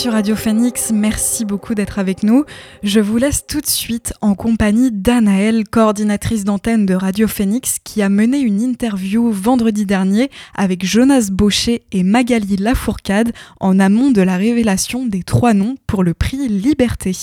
sur Radio Phoenix, merci beaucoup d'être avec nous. Je vous laisse tout de suite en compagnie d'Anaëlle, coordinatrice d'antenne de Radio Phoenix, qui a mené une interview vendredi dernier avec Jonas Baucher et Magali Lafourcade en amont de la révélation des trois noms pour le prix Liberté.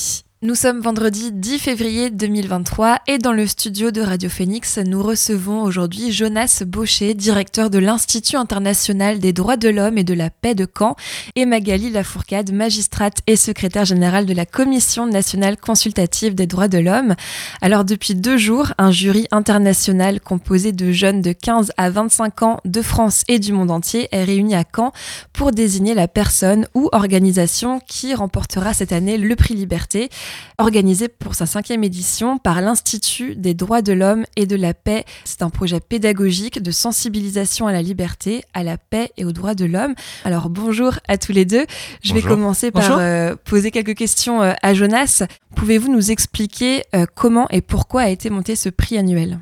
Nous sommes vendredi 10 février 2023 et dans le studio de Radio Phoenix, nous recevons aujourd'hui Jonas Baucher, directeur de l'Institut international des droits de l'homme et de la paix de Caen, et Magali Lafourcade, magistrate et secrétaire générale de la Commission nationale consultative des droits de l'homme. Alors depuis deux jours, un jury international composé de jeunes de 15 à 25 ans de France et du monde entier est réuni à Caen pour désigner la personne ou organisation qui remportera cette année le prix Liberté organisé pour sa cinquième édition par l'Institut des droits de l'homme et de la paix. C'est un projet pédagogique de sensibilisation à la liberté, à la paix et aux droits de l'homme. Alors bonjour à tous les deux. Je vais commencer par euh, poser quelques questions euh, à Jonas. Pouvez-vous nous expliquer euh, comment et pourquoi a été monté ce prix annuel?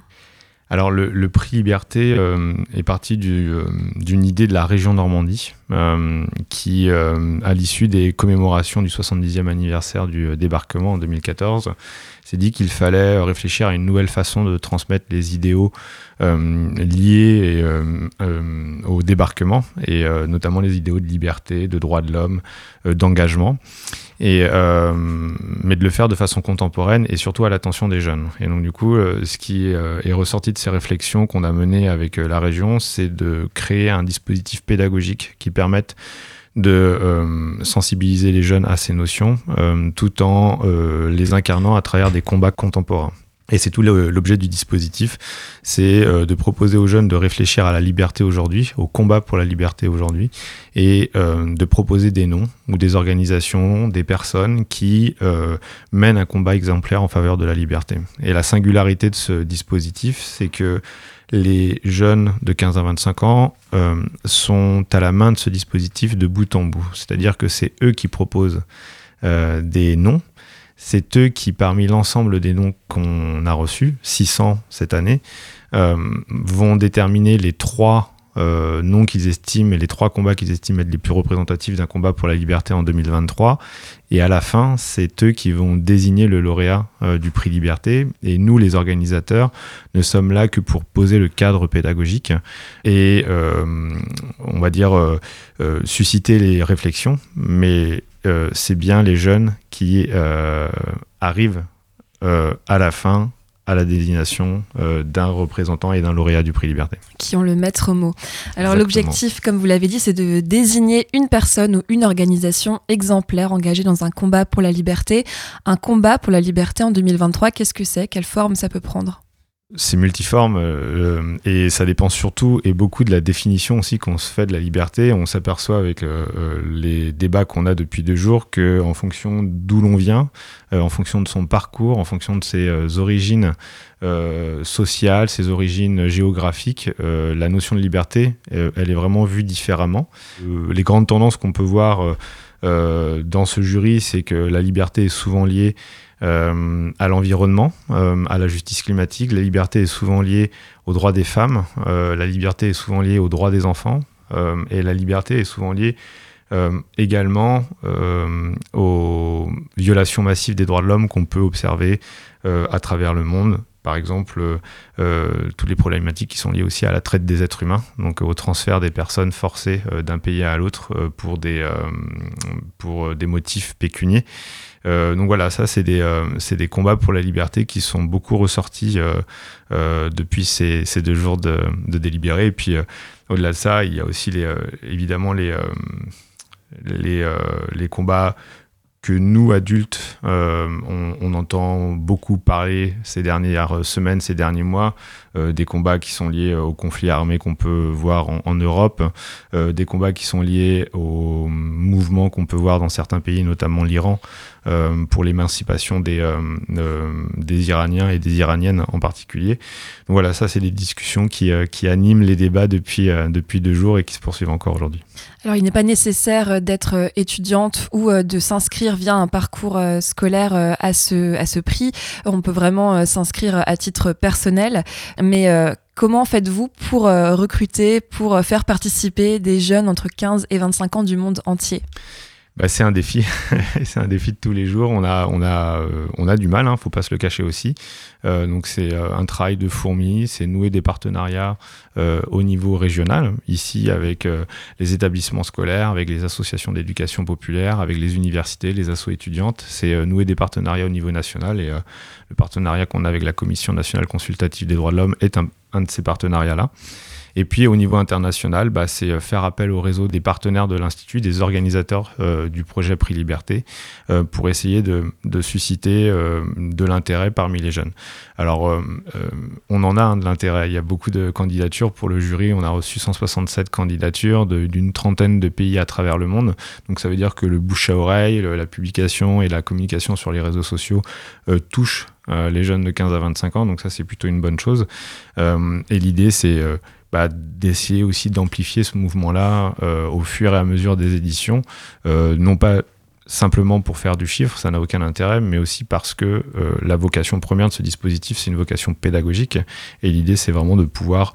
Alors le, prix Liberté est parti d'une idée de la région Normandie qui, à l'issue des commémorations du 70e anniversaire du débarquement en 2014, s'est dit qu'il fallait réfléchir à une nouvelle façon de transmettre les idéaux liés au débarquement, et notamment les idéaux de liberté, de droits de l'homme, d'engagement et, euh, mais de le faire de façon contemporaine et surtout à l'attention des jeunes. Et donc du coup, euh, ce qui euh, est ressorti de ces réflexions qu'on a menées avec la région, c'est de créer un dispositif pédagogique qui permette de sensibiliser les jeunes à ces notions, tout en les incarnant à travers des combats contemporains. Et c'est tout l'objet du dispositif, c'est euh, de proposer aux jeunes de réfléchir à la liberté aujourd'hui, au combat pour la liberté aujourd'hui, et euh, de proposer des noms ou des organisations, des personnes qui euh, mènent un combat exemplaire en faveur de la liberté. Et la singularité de ce dispositif, c'est que les jeunes de 15 à 25 ans sont à la main de ce dispositif de bout en bout. C'est-à-dire que c'est eux qui proposent des noms c'est eux qui, parmi l'ensemble des noms qu'on a reçus, 600 cette année, euh, vont déterminer les trois euh, noms qu'ils estiment et les trois combats qu'ils estiment être les plus représentatifs d'un combat pour la liberté en 2023. Et à la fin, c'est eux qui vont désigner le lauréat euh, du prix Liberté. Et nous, les organisateurs, ne sommes là que pour poser le cadre pédagogique et, on va dire, susciter les réflexions. Mais euh, c'est bien les jeunes qui euh, arrivent euh, à la fin à la désignation d'un représentant et d'un lauréat du prix Liberté. Qui ont le maître mot. Alors l'objectif, comme vous l'avez dit, c'est de désigner une personne ou une organisation exemplaire engagée dans un combat pour la liberté. Un combat pour la liberté en 2023, qu'est-ce que c'est? Quelle forme ça peut prendre? C'est multiforme euh, et ça dépend surtout et beaucoup de la définition aussi qu'on se fait de la liberté. On s'aperçoit avec euh, euh, les débats qu'on a depuis deux jours que en fonction d'où l'on vient, en fonction de son parcours, en fonction de ses origines sociales, ses origines géographiques, la notion de liberté, elle est vraiment vue différemment. les grandes tendances qu'on peut voir dans ce jury, c'est que la liberté est souvent liée euh, à l'environnement, euh, à la justice climatique. La liberté est souvent liée aux droits des femmes, euh, la liberté est souvent liée aux droits des enfants, et la liberté est souvent liée également aux violations massives des droits de l'homme qu'on peut observer à travers le monde. Par exemple, toutes les problématiques qui sont liées aussi à la traite des êtres humains, donc au transfert des personnes forcées d'un pays à l'autre pour, des, pour des motifs pécuniers. Euh, donc voilà, ça c'est des, euh, combats pour la liberté qui sont beaucoup ressortis euh, depuis ces, deux jours de, de délibéré. Et puis au-delà de ça, il y a aussi évidemment les, combats que nous, adultes, on, entend beaucoup parler ces dernières semaines, ces derniers mois, des combats qui sont liés aux conflits armés qu'on peut voir en, Europe, des combats qui sont liés aux mouvements qu'on peut voir dans certains pays, notamment l'Iran, euh, pour l'émancipation des, euh, euh, des Iraniens et des Iraniennes en particulier. Donc voilà, ça c'est des discussions qui, qui animent les débats depuis, depuis deux jours et qui se poursuivent encore aujourd'hui. Alors il n'est pas nécessaire d'être étudiante ou de s'inscrire via un parcours scolaire à ce, à ce prix. On peut vraiment s'inscrire à titre personnel. Mais Comment faites-vous pour recruter, pour faire participer des jeunes entre 15 et 25 ans du monde entier? Bah, c'est un défi, c'est un défi de tous les jours. On a, on a, euh, on a du mal, hein, faut pas se le cacher aussi. Euh, donc c'est euh, un travail de fourmi, c'est nouer des partenariats au niveau régional, ici avec les établissements scolaires, avec les associations d'éducation populaire, avec les universités, les assos étudiantes. C'est nouer des partenariats au niveau national et le partenariat qu'on a avec la Commission nationale consultative des droits de l'homme est un, un de ces partenariats-là. Et puis au niveau international, bah, c'est euh, faire appel au réseau des partenaires de l'Institut, des organisateurs euh, du projet Prix Liberté, euh, pour essayer de, susciter de l'intérêt parmi les jeunes. Alors, on en a un de l'intérêt. Il y a beaucoup de candidatures pour le jury. On a reçu 167 candidatures d'une trentaine de pays à travers le monde. Donc ça veut dire que le bouche à oreille, la publication et la communication sur les réseaux sociaux touchent les jeunes de 15 à 25 ans. Donc ça, c'est plutôt une bonne chose. et l'idée, c'est bah, d'essayer aussi d'amplifier ce mouvement-là euh, au fur et à mesure des éditions, euh, non pas simplement pour faire du chiffre, ça n'a aucun intérêt, mais aussi parce que euh, la vocation première de ce dispositif, c'est une vocation pédagogique, et l'idée, c'est vraiment de pouvoir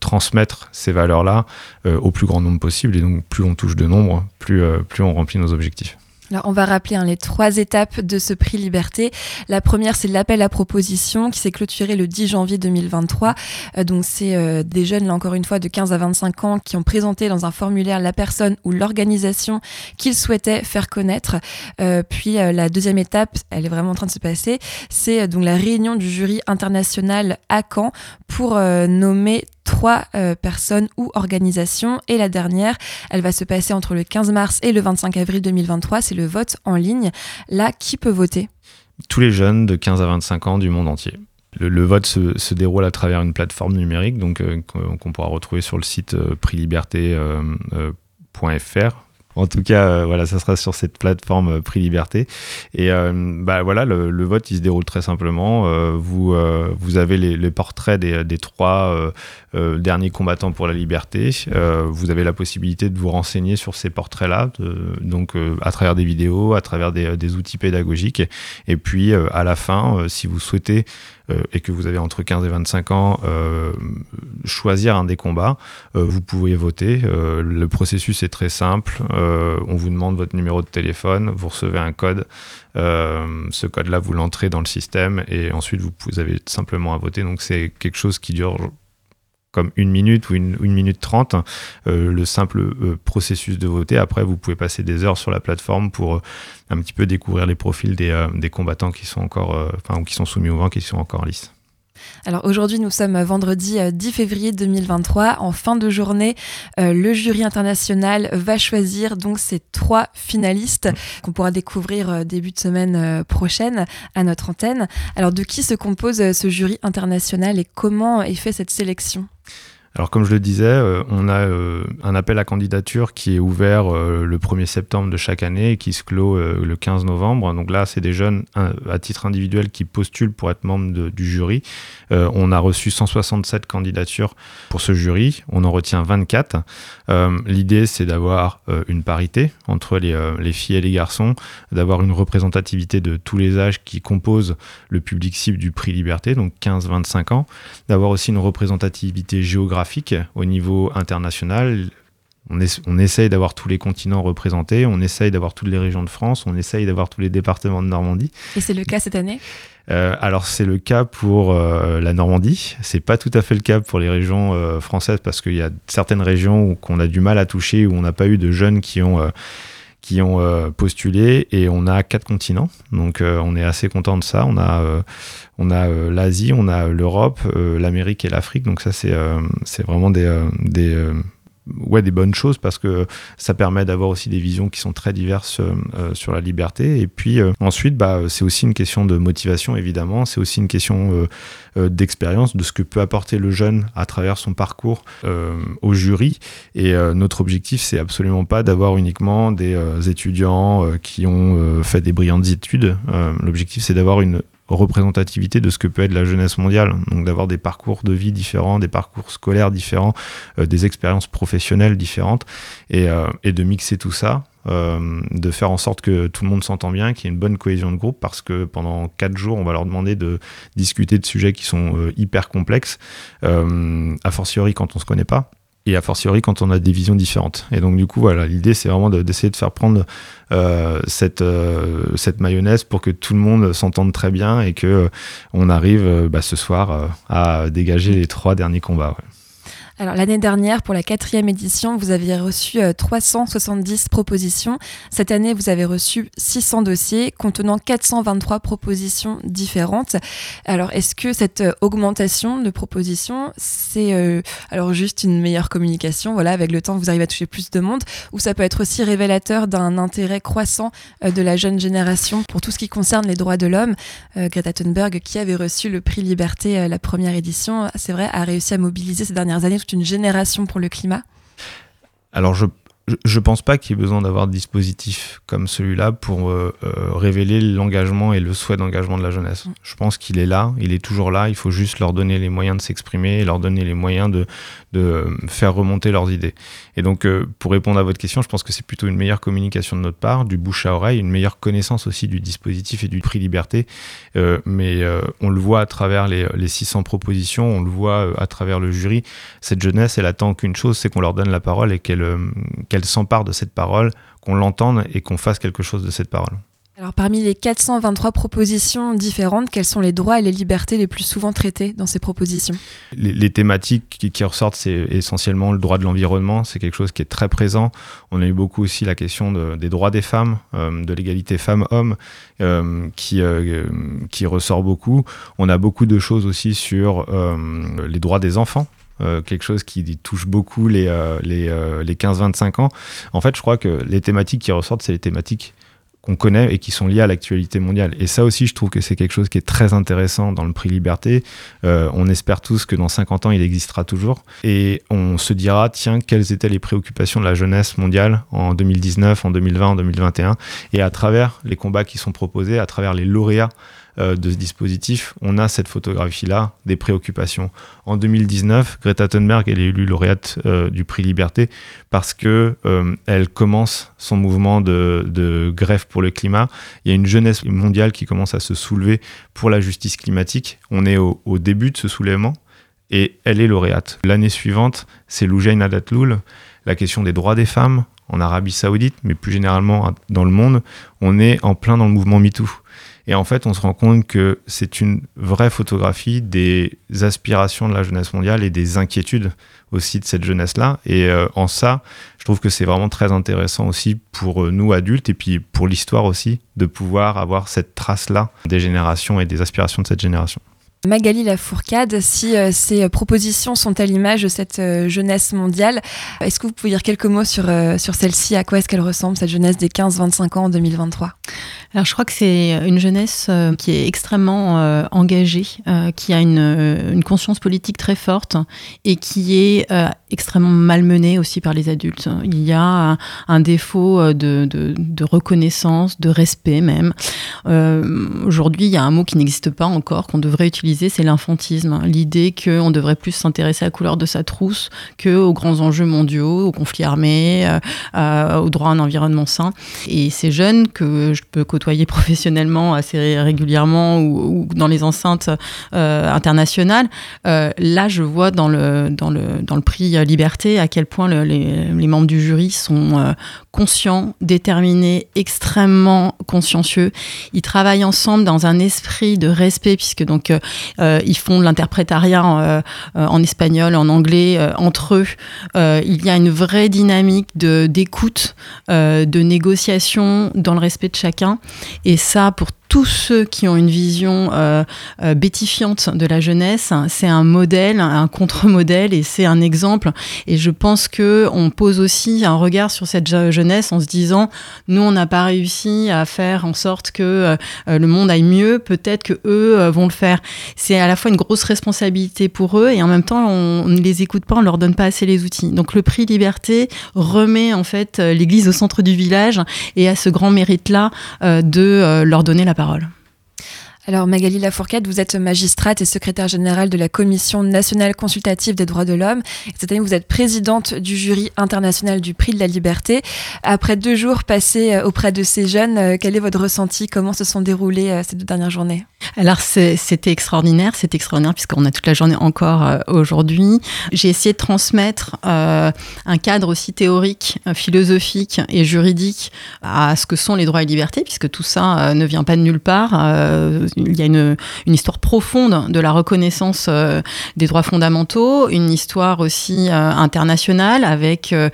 transmettre ces valeurs-là au plus grand nombre possible, et donc plus on touche de nombre, plus, plus on remplit nos objectifs. Alors, on va rappeler hein, les trois étapes de ce prix Liberté. La première, c'est l'appel à proposition qui s'est clôturé le 10 janvier 2023. Euh, donc, c'est euh, des jeunes, là encore une fois, de 15 à 25 ans qui ont présenté dans un formulaire la personne ou l'organisation qu'ils souhaitaient faire connaître. Euh, puis, la deuxième étape, elle est vraiment en train de se passer, c'est donc la réunion du jury international à Caen pour nommer trois euh, personnes ou organisations. Et la dernière, elle va se passer entre le 15 mars et le 25 avril 2023. C'est le vote en ligne. Là, qui peut voter? Tous les jeunes de 15 à 25 ans du monde entier. Le, vote se, déroule à travers une plateforme numérique donc euh, qu'on pourra retrouver sur le site euh, prixliberté.fr en tout cas, euh, voilà, ça sera sur cette plateforme euh, Prix Liberté. Et euh, bah voilà, le, vote, il se déroule très simplement. vous, vous avez les, portraits des, des trois derniers combattants pour la liberté. vous avez la possibilité de vous renseigner sur ces portraits-là, donc à travers des vidéos, à travers des, des outils pédagogiques. Et puis à la fin, si vous souhaitez euh, et que vous avez entre 15 et 25 ans, euh, choisir un des combats, euh, vous pouvez voter. le processus est très simple. on vous demande votre numéro de téléphone, vous recevez un code. ce code-là, vous l'entrez dans le système et ensuite vous, vous avez simplement à voter. Donc c'est quelque chose qui dure comme une minute ou une, minute trente, euh, le simple euh, processus de voter. Après, vous pouvez passer des heures sur la plateforme pour euh, un petit peu découvrir les profils des, combattants qui sont encore, enfin, ou qui sont soumis au vent, qui sont encore en lice. Alors aujourd'hui, nous sommes vendredi 10 euh, février 2023. En fin de journée, le jury international va choisir donc ces trois finalistes qu'on pourra découvrir début de semaine prochaine à notre antenne. Alors de qui se compose ce jury international et comment est fait cette sélection? Alors comme je le disais, euh, on a euh, un appel à candidature qui est ouvert euh, le 1er septembre de chaque année et qui se clôt le 15 novembre. Donc là, c'est des jeunes à titre individuel qui postulent pour être membres du jury. on a reçu 167 candidatures pour ce jury, on en retient 24. L'idée, c'est d'avoir une parité entre les, filles et les garçons, d'avoir une représentativité de tous les âges qui composent le public cible du prix Liberté, donc 15-25 ans, d'avoir aussi une représentativité géographique au niveau international. On, on essaye d'avoir tous les continents représentés, on essaye d'avoir toutes les régions de France, on essaye d'avoir tous les départements de Normandie. Et c'est le cas cette année? Euh, alors c'est le cas pour euh, la Normandie, c'est pas tout à fait le cas pour les régions euh, françaises parce qu'il y a certaines régions qu'on a du mal à toucher où on n'a pas eu de jeunes qui ont qui ont euh, postulé et on a quatre continents. Donc euh, on est assez content de ça. On a, euh, on a l'Asie, on a l'Europe, l'Amérique et l'Afrique. Donc ça c'est c'est vraiment des ouais, des bonnes choses parce que ça permet d'avoir aussi des visions qui sont très diverses euh, euh, sur la liberté. Et puis euh, ensuite, bah, c'est aussi une question de motivation, évidemment. C'est aussi une question d'expérience, de ce que peut apporter le jeune à travers son parcours au jury. Et notre objectif, c'est absolument pas d'avoir uniquement des étudiants qui ont fait des brillantes études. L'objectif, c'est d'avoir une représentativité de ce que peut être la jeunesse mondiale. Donc d'avoir des parcours de vie différents, des parcours scolaires différents, euh, des expériences professionnelles différentes, et, euh, de mixer tout ça, euh, de faire en sorte que tout le monde s'entend bien, qu'il y ait une bonne cohésion de groupe, parce que pendant quatre jours, on va leur demander de discuter de sujets qui sont hyper complexes, a fortiori quand on se connaît pas. Et a fortiori quand on a des visions différentes. Et donc du coup, voilà, l'idée c'est vraiment d'essayer de, faire prendre euh, cette, euh, cette mayonnaise pour que tout le monde s'entende très bien et que on arrive bah, ce soir à dégager les trois derniers combats. Alors l'année dernière, pour la quatrième édition, vous aviez reçu 370 euh, propositions. Cette année, vous avez reçu 600 dossiers contenant 423 propositions différentes. Alors est-ce que cette euh, augmentation de propositions, c'est euh, alors juste une meilleure communication, voilà, avec le temps vous arrivez à toucher plus de monde, ou ça peut être aussi révélateur d'un intérêt croissant de la jeune génération pour tout ce qui concerne les droits de l'homme? Greta Thunberg, qui avait reçu le prix Liberté la première édition, c'est vrai, a réussi à mobiliser ces dernières années une génération pour le climat Alors je je ne pense pas qu'il y ait besoin d'avoir de dispositifs comme celui-là pour euh, euh, révéler l'engagement et le souhait d'engagement de la jeunesse. Mm. Je pense qu'il est là, il est toujours là, il faut juste leur donner les moyens de s'exprimer et leur donner les moyens de, de euh, faire remonter leurs idées. Et donc, pour répondre à votre question, je pense que c'est plutôt une meilleure communication de notre part, du bouche à oreille, une meilleure connaissance aussi du dispositif et du prix liberté. mais on le voit à travers les, les 600 propositions, on le voit à travers le jury. Cette jeunesse, elle attend qu'une chose, c'est qu'on leur donne la parole et qu'elle qu'elle s'empare de cette parole, qu'on l'entende et qu'on fasse quelque chose de cette parole. Alors parmi les 423 propositions différentes, quels sont les droits et les libertés les plus souvent traités dans ces propositions? Les, thématiques qui, ressortent, c'est essentiellement le droit de l'environnement, c'est quelque chose qui est très présent. On a eu beaucoup aussi la question des droits des femmes, euh, de l'égalité femmes-hommes, euh, qui, euh, qui ressort beaucoup. On a beaucoup de choses aussi sur les droits des enfants, quelque chose qui touche beaucoup les, les, les 15-25 ans. En fait, je crois que les thématiques qui ressortent, c'est les thématiques qu'on connaît et qui sont liées à l'actualité mondiale. Et ça aussi, je trouve que c'est quelque chose qui est très intéressant dans le prix Liberté. on espère tous que dans 50 ans, il existera toujours. Et on se dira, tiens, quelles étaient les préoccupations de la jeunesse mondiale en 2019, en 2020, en 2021. Et à travers les combats qui sont proposés, à travers les lauréats euh, de ce dispositif, on a cette photographie-là des préoccupations. En 2019, Greta Thunberg, elle est élue lauréate euh, du prix Liberté parce que euh, elle commence son mouvement de, grève pour le climat. Il y a une jeunesse mondiale qui commence à se soulever pour la justice climatique. On est au, début de ce soulèvement et elle est lauréate. L'année suivante, c'est Loujain Adatloul, la question des droits des femmes en Arabie Saoudite, mais plus généralement dans le monde, on est en plein dans le mouvement MeToo. Et en fait, on se rend compte que c'est une vraie photographie des aspirations de la jeunesse mondiale et des inquiétudes aussi de cette jeunesse-là. Et euh, en ça, je trouve que c'est vraiment très intéressant aussi pour euh, nous adultes et puis pour l'histoire aussi de pouvoir avoir cette trace-là des générations et des aspirations de cette génération. Magali Lafourcade, si euh, ces propositions sont à l'image de cette euh, jeunesse mondiale, est-ce que vous pouvez dire quelques mots sur, euh, sur celle-ci? À quoi est-ce qu'elle ressemble, cette jeunesse des 15-25 ans en 2023 Alors je crois que c'est une jeunesse qui est extrêmement engagée, qui a une, conscience politique très forte et qui est extrêmement malmenée aussi par les adultes. Il y a un, défaut de, reconnaissance, de respect même. Aujourd'hui, il y a un mot qui n'existe pas encore, qu'on devrait utiliser c'est l'infantisme. L'idée qu'on devrait plus s'intéresser à la couleur de sa trousse que aux grands enjeux mondiaux, aux conflits armés, euh, euh, au droit à un environnement sain. Et ces jeunes que je peux côtoyer professionnellement assez régulièrement ou, dans les enceintes euh, internationales, là, je vois dans le, prix Liberté à quel point les, membres du jury sont conscients, déterminés, extrêmement consciencieux. Ils travaillent ensemble dans un esprit de respect, puisque donc euh, ils font de l'interprétariat euh, euh, en, espagnol, en anglais, entre eux. il y a une vraie dynamique d'écoute, de, de négociation dans le respect de chacun. Et ça, pour tous ceux qui ont une vision euh, euh, bétifiante de la jeunesse, c'est un modèle, un contre-modèle et c'est un exemple. Et je pense que on pose aussi un regard sur cette jeunesse en se disant, nous, on n'a pas réussi à faire en sorte que euh, le monde aille mieux, peut-être que eux vont le faire. C'est à la fois une grosse responsabilité pour eux et en même temps, on, ne les écoute pas, on leur donne pas assez les outils. Donc le prix Liberté remet en fait l'Église au centre du village et a ce grand mérite-là de leur donner la parole parole. Alors Magali Lafourcade, vous êtes magistrate et secrétaire générale de la Commission nationale consultative des droits de l'homme. Cette année, vous êtes présidente du jury international du prix de la liberté. Après deux jours passés euh, auprès de ces jeunes, euh, quel est votre ressenti? Comment se sont déroulées euh, ces deux dernières journées? Alors c'était extraordinaire, c'était extraordinaire puisqu'on a toute la journée encore aujourd'hui. J'ai essayé de transmettre un cadre aussi théorique, philosophique et juridique à ce que sont les droits et libertés, puisque tout ça ne vient pas de nulle part il y a une, histoire profonde de la reconnaissance euh, des droits fondamentaux, une histoire aussi euh, internationale avec euh,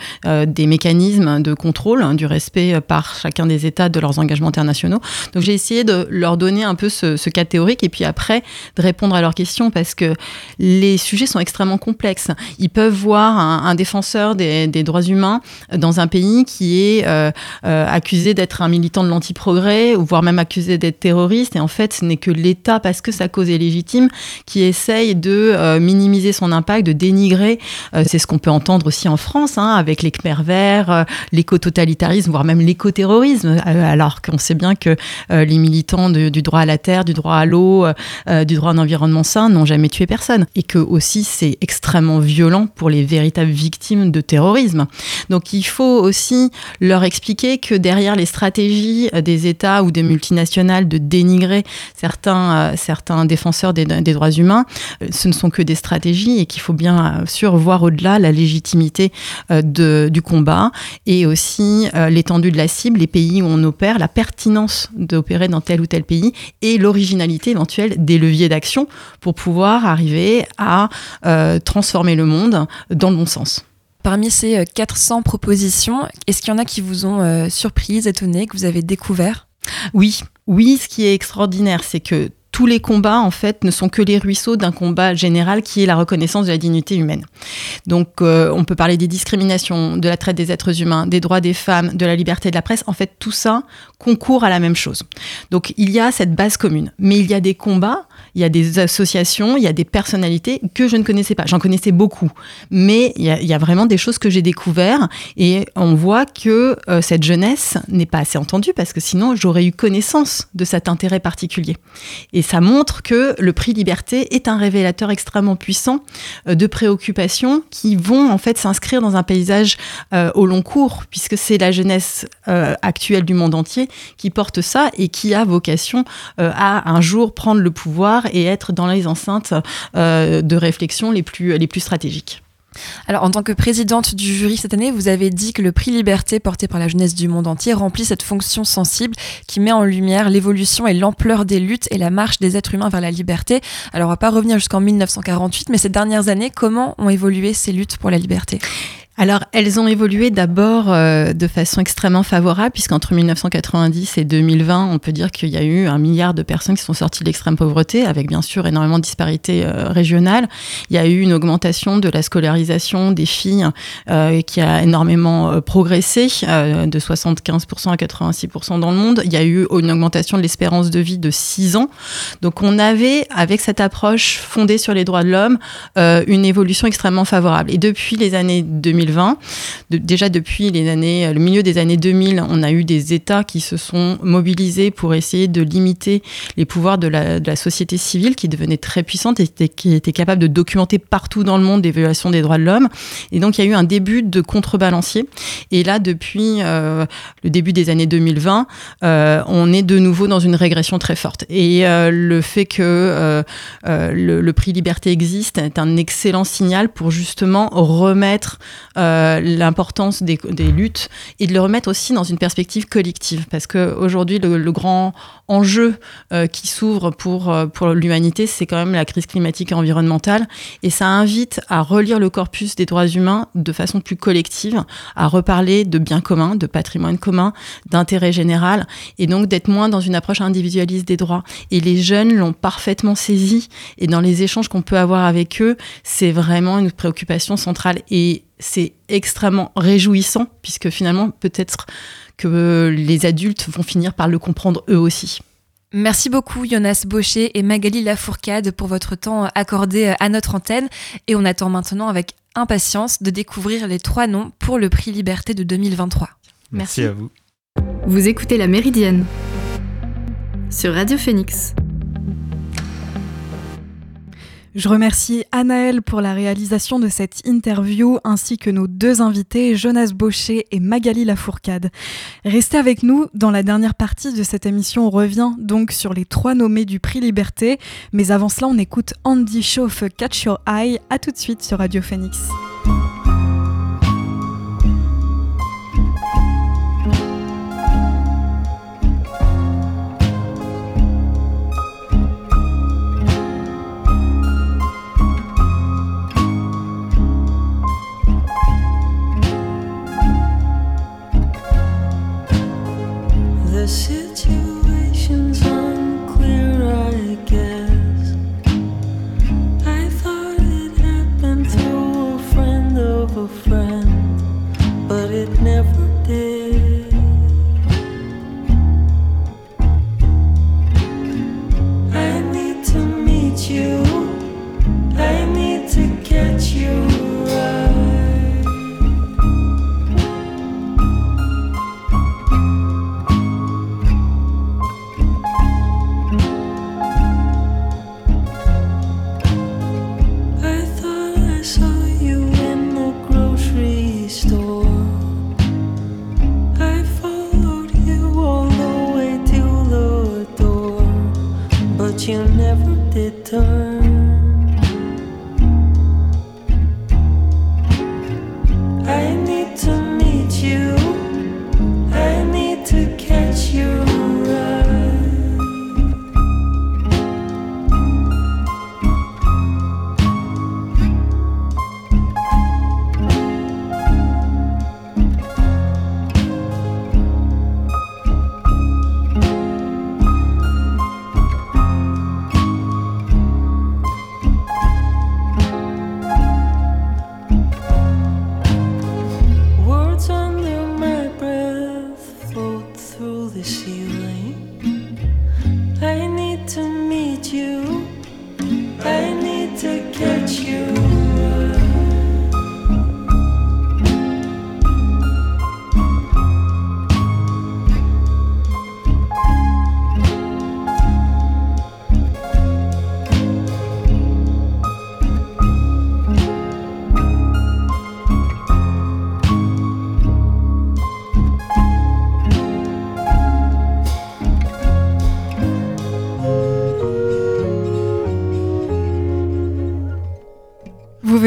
des mécanismes de contrôle hein, du respect par chacun des États de leurs engagements internationaux. Donc j'ai essayé de leur donner un peu ce, ce cas théorique et puis après de répondre à leurs questions parce que les sujets sont extrêmement complexes. Ils peuvent voir un, défenseur des, droits humains dans un pays qui est accusé d'être un militant de l'anti-progrès ou voire même accusé d'être terroriste et en fait n'est que l'État, parce que sa cause est légitime, qui essaye de euh, minimiser son impact, de dénigrer. Euh, c'est ce qu'on peut entendre aussi en France, hein, avec les Khmer verts, euh, l'éco-totalitarisme, voire même l'éco-terrorisme, alors qu'on sait bien que les militants du droit à la terre, du droit à l'eau, du droit à un environnement sain n'ont jamais tué personne. Et que aussi c'est extrêmement violent pour les véritables victimes de terrorisme. Donc il faut aussi leur expliquer que derrière les stratégies des États ou des multinationales de dénigrer certains, euh, certains défenseurs des, droits humains, euh, ce ne sont que des stratégies et qu'il faut bien sûr voir au-delà la légitimité euh, de, du combat et aussi l'étendue de la cible, les pays où on opère, la pertinence d'opérer dans tel ou tel pays et l'originalité éventuelle des leviers d'action pour pouvoir arriver à transformer le monde dans le bon sens. Parmi ces 400 propositions, est-ce qu'il y en a qui vous ont surprise, étonné, que vous avez découvert? Oui, oui, ce qui est extraordinaire, c'est que tous les combats, en fait, ne sont que les ruisseaux d'un combat général qui est la reconnaissance de la dignité humaine. Donc, euh, on peut parler des discriminations, de la traite des êtres humains, des droits des femmes, de la liberté de la presse. En fait, tout ça concourt à la même chose. Donc, il y a cette base commune. Mais il y a des combats il y a des associations, il y a des personnalités que je ne connaissais pas. J'en connaissais beaucoup, mais il y, a, vraiment des choses que j'ai découvertes et on voit que euh, cette jeunesse n'est pas assez entendue parce que sinon j'aurais eu connaissance de cet intérêt particulier. Ça montre que le prix Liberté est un révélateur extrêmement puissant euh, de préoccupations qui vont en fait s'inscrire dans un paysage euh, au long cours, puisque c'est la jeunesse actuelle du monde entier qui porte ça et qui a vocation à un jour prendre le pouvoir et être dans les enceintes euh, de réflexion les plus stratégiques. Alors, en tant que présidente du jury cette année, vous avez dit que le prix Liberté porté par la jeunesse du monde entier remplit cette fonction sensible qui met en lumière l'évolution et l'ampleur des luttes et la marche des êtres humains vers la liberté. Alors, on va pas revenir jusqu'en 1948, mais ces dernières années, comment ont évolué ces luttes pour la liberté? Alors, elles ont évolué d'abord euh, de façon extrêmement favorable, puisqu'entre 1990 et 2020, on peut dire qu'il y a eu un milliard de personnes qui sont sorties de l'extrême pauvreté, avec bien sûr énormément de disparités euh, régionales. Il y a eu une augmentation de la scolarisation des filles euh, qui a énormément progressé, de 75% à 86% dans le monde. Il y a eu une augmentation de l'espérance de vie de 6 ans. Donc, on avait, avec cette approche fondée sur les droits de l'homme, une évolution extrêmement favorable. Et depuis les années 2000, déjà depuis les années, le milieu des années 2000, on a eu des États qui se sont mobilisés pour essayer de limiter les pouvoirs de la, société civile qui devenait très puissante et qui était capable de documenter partout dans le monde des violations des droits de l'homme. Et donc il y a eu un début de contrebalancier. Et là, depuis euh, le début des années 2020, euh, on est de nouveau dans une régression très forte. Et euh, le fait que le, le, prix Liberté existe est un excellent signal pour justement remettre euh, l'importance des, luttes et de le remettre aussi dans une perspective collective. Parce qu'aujourd'hui, le, le grand enjeu euh, qui s'ouvre pour, euh, pour l'humanité, c'est quand même la crise climatique et environnementale. Et ça invite à relire le corpus des droits humains de façon plus collective, à reparler de biens communs, de patrimoine commun, d'intérêt général, et donc d'être moins dans une approche individualiste des droits. Et les jeunes l'ont parfaitement saisi. Et dans les échanges qu'on peut avoir avec eux, c'est vraiment une préoccupation centrale. Et c'est extrêmement réjouissant, puisque finalement, peut-être que les adultes vont finir par le comprendre eux aussi. Merci beaucoup Jonas Baucher et Magali Lafourcade pour votre temps accordé à notre antenne et on attend maintenant avec impatience de découvrir les trois noms pour le prix Liberté de 2023. Merci, Merci. à vous. Vous écoutez La Méridienne sur Radio Phoenix. Je remercie Anaël pour la réalisation de cette interview ainsi que nos deux invités, Jonas Baucher et Magali Lafourcade. Restez avec nous, dans la dernière partie de cette émission, on revient donc sur les trois nommés du prix Liberté, mais avant cela on écoute Andy Chauffe Catch Your Eye, à tout de suite sur Radio Phoenix.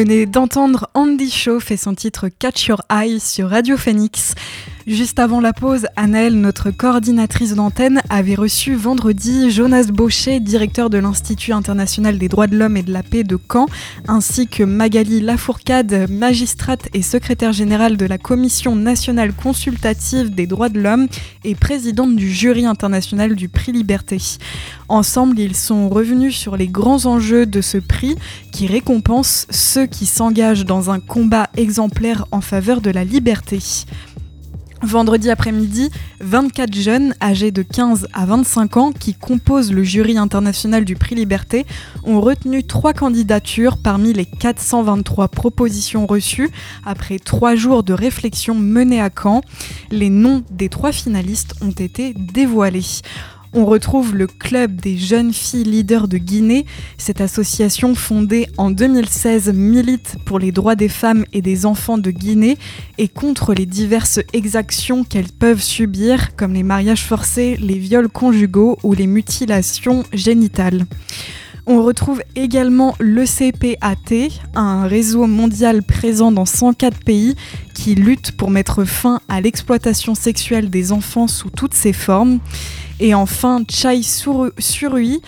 Venez d'entendre Andy Shaw et son titre Catch Your Eye sur Radio Phoenix. Juste avant la pause, Annelle, notre coordinatrice d'antenne, avait reçu vendredi Jonas Baucher, directeur de l'Institut international des droits de l'homme et de la paix de Caen, ainsi que Magali Lafourcade, magistrate et secrétaire générale de la Commission nationale consultative des droits de l'homme et présidente du jury international du prix Liberté. Ensemble, ils sont revenus sur les grands enjeux de ce prix qui récompense ceux qui s'engagent dans un combat exemplaire en faveur de la liberté. Vendredi après-midi, 24 jeunes âgés de 15 à 25 ans qui composent le jury international du prix Liberté ont retenu trois candidatures parmi les 423 propositions reçues après trois jours de réflexion menée à Caen. Les noms des trois finalistes ont été dévoilés on retrouve le Club des jeunes filles leaders de Guinée. Cette association fondée en 2016 milite pour les droits des femmes et des enfants de Guinée et contre les diverses exactions qu'elles peuvent subir, comme les mariages forcés, les viols conjugaux ou les mutilations génitales. On retrouve également l'ECPAT, un réseau mondial présent dans 104 pays qui lutte pour mettre fin à l'exploitation sexuelle des enfants sous toutes ses formes. Et enfin, Chai Surui,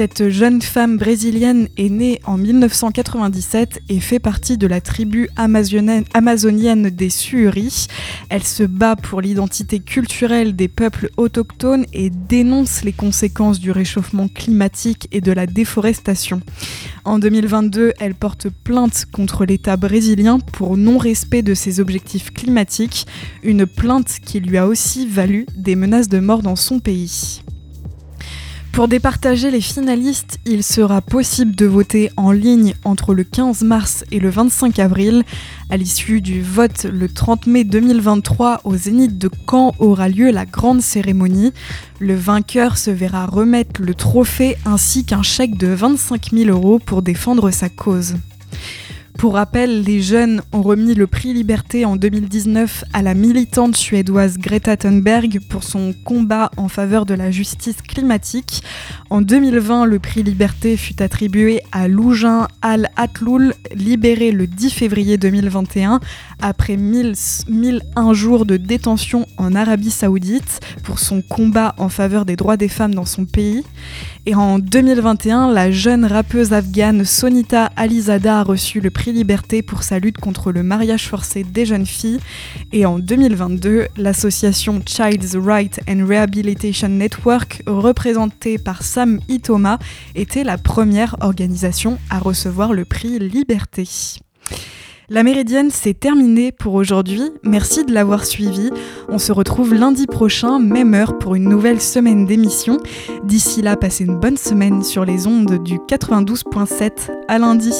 cette jeune femme brésilienne est née en 1997 et fait partie de la tribu amazonienne des Suuri. Elle se bat pour l'identité culturelle des peuples autochtones et dénonce les conséquences du réchauffement climatique et de la déforestation. En 2022, elle porte plainte contre l'État brésilien pour non-respect de ses objectifs climatiques, une plainte qui lui a aussi valu des menaces de mort dans son pays. Pour départager les finalistes, il sera possible de voter en ligne entre le 15 mars et le 25 avril. À l'issue du vote le 30 mai 2023 au Zénith de Caen aura lieu la grande cérémonie. Le vainqueur se verra remettre le trophée ainsi qu'un chèque de 25 000 euros pour défendre sa cause. Pour rappel, les jeunes ont remis le prix Liberté en 2019 à la militante suédoise Greta Thunberg pour son combat en faveur de la justice climatique. En 2020, le prix Liberté fut attribué à Loujin Al-Atloul, libéré le 10 février 2021 après 1001 jours de détention en Arabie Saoudite pour son combat en faveur des droits des femmes dans son pays. Et en 2021, la jeune rappeuse afghane Sonita Alizada a reçu le prix Liberté pour sa lutte contre le mariage forcé des jeunes filles. Et en 2022, l'association Child's Right and Rehabilitation Network, représentée par Sam Itoma, était la première organisation à recevoir le prix Liberté. La Méridienne, c'est terminé pour aujourd'hui. Merci de l'avoir suivi. On se retrouve lundi prochain, même heure, pour une nouvelle semaine d'émission. D'ici là, passez une bonne semaine sur les ondes du 92.7. À lundi.